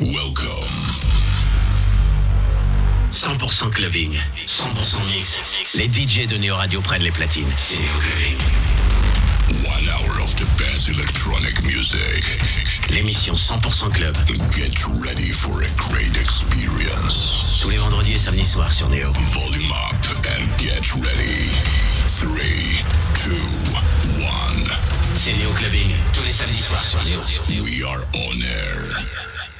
Welcome. 100% clubbing, 100% mix. Les DJ de Neo Radio prennent les platines. C'est Clubbing. One hour of the best electronic music. L'émission 100% club. Get ready for a great experience. Tous les vendredis et samedis soirs sur Neo. Volume up and get ready. 3, 2, 1. C'est Neo Clubbing. Tous les samedis soirs sur Neo. We are on air.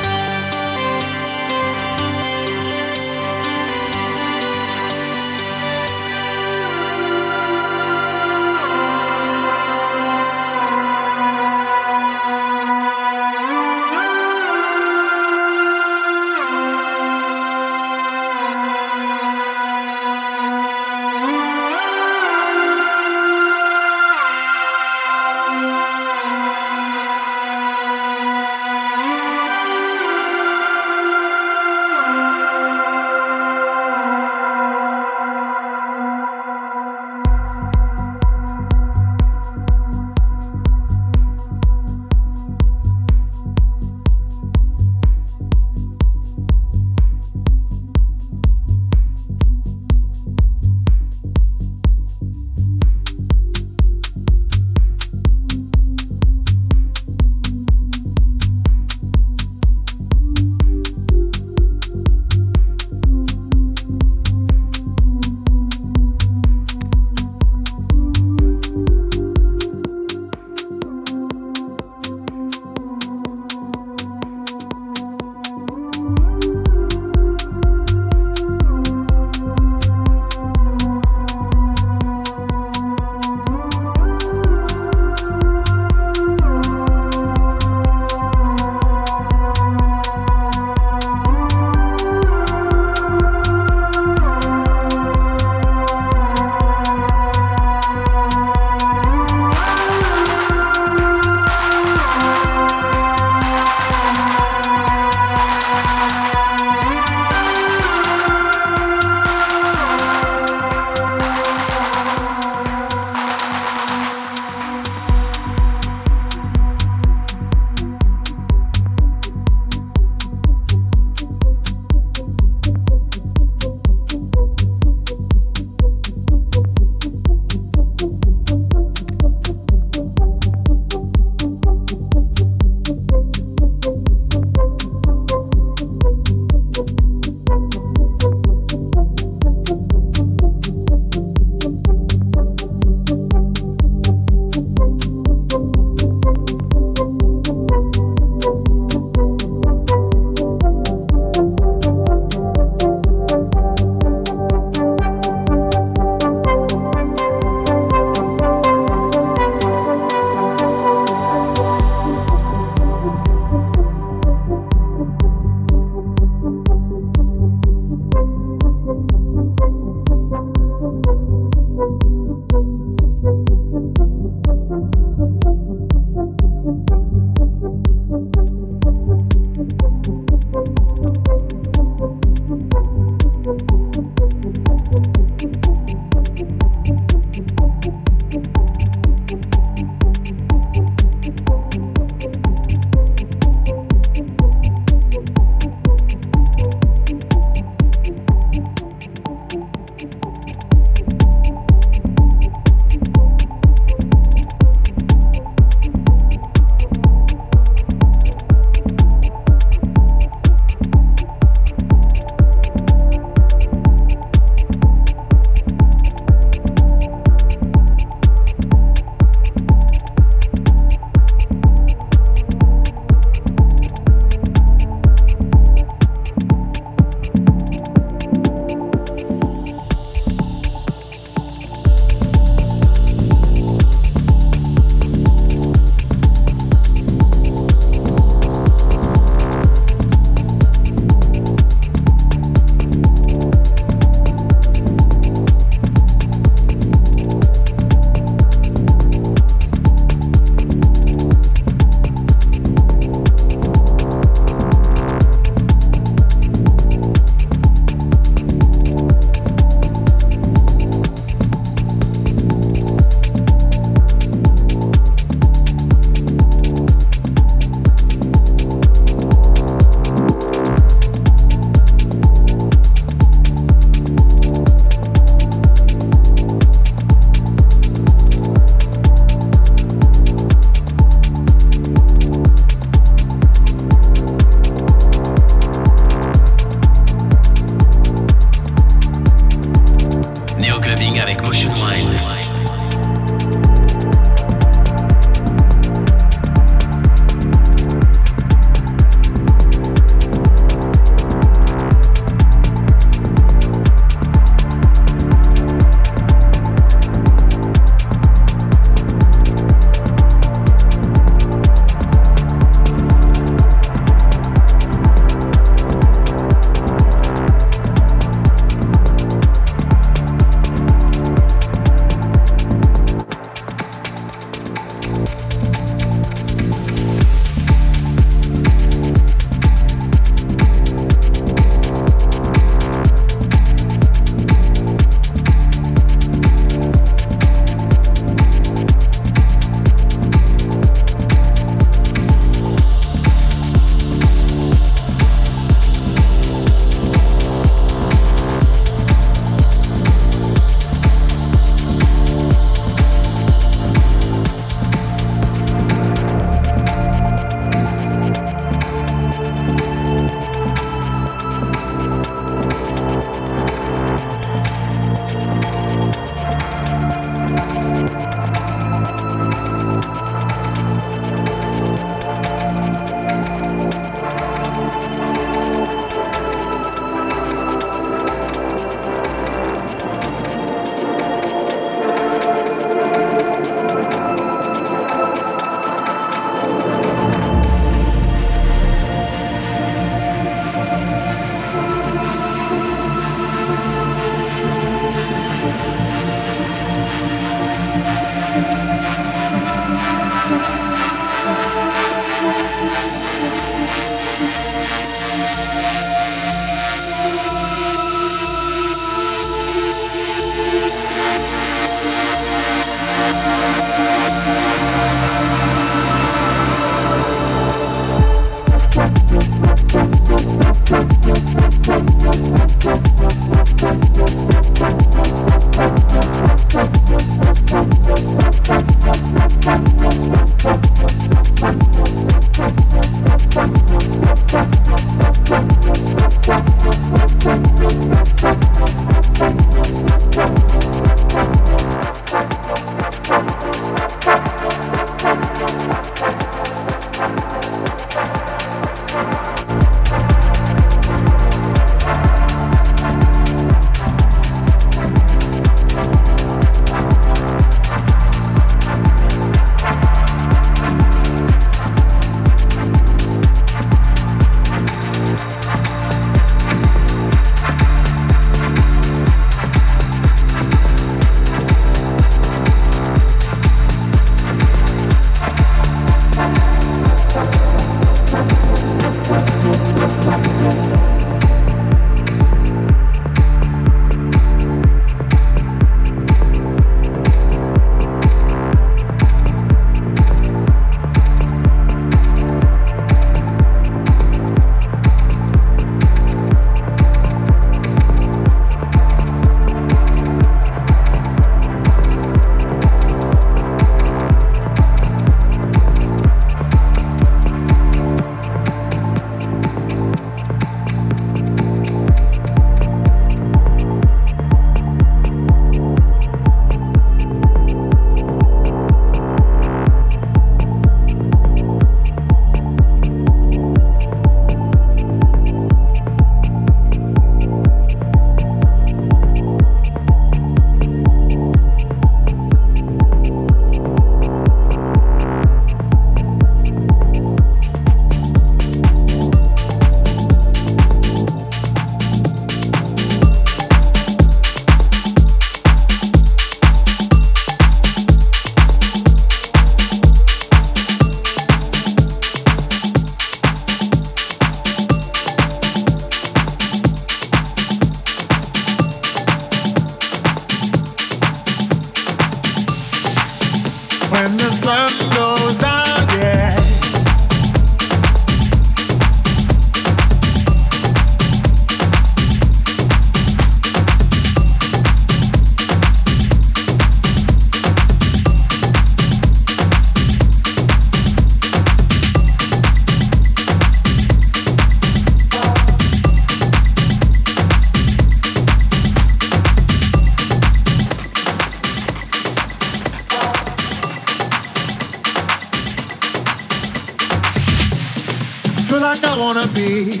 Like I wanna be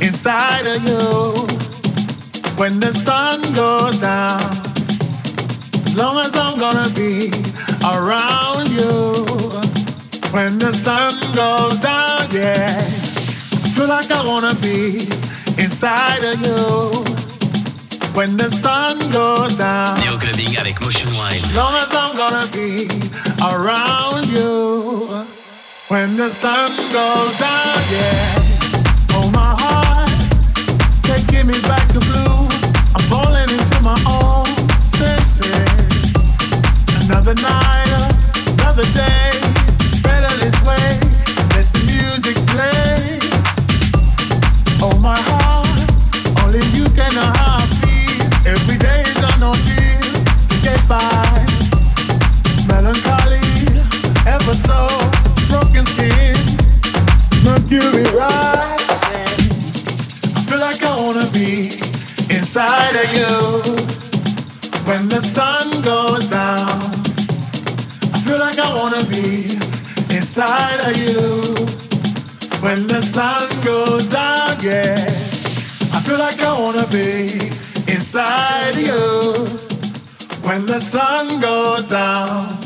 inside of you when the sun goes down. As long as I'm gonna be around you when the sun goes down, yeah. I feel like I wanna be inside of you when the sun goes down. Neo Clubbing avec Motion Wild. As long as I'm gonna be around you when the sun goes down, yeah. Oh my heart, taking me back to blue. I'm falling into my own senses. Another night, another day. When the sun goes down.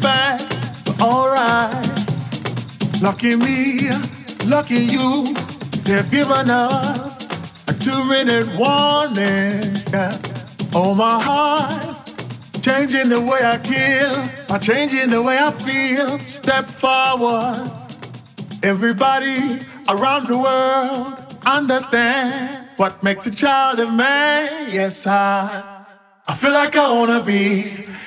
Back, but alright. Lucky me, lucky you, they've given us a two-minute warning. Yeah. Oh my heart, changing the way I kill, by changing the way I feel. Step forward. Everybody around the world understand what makes a child a man. Yes, I, I feel like I wanna be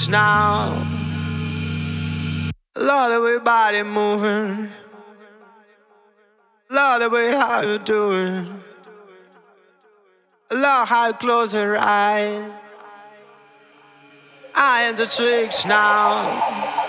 Tricks now. Love the way body moving. Love the way how you do it. Love how you close your eyes. I am the tricks now.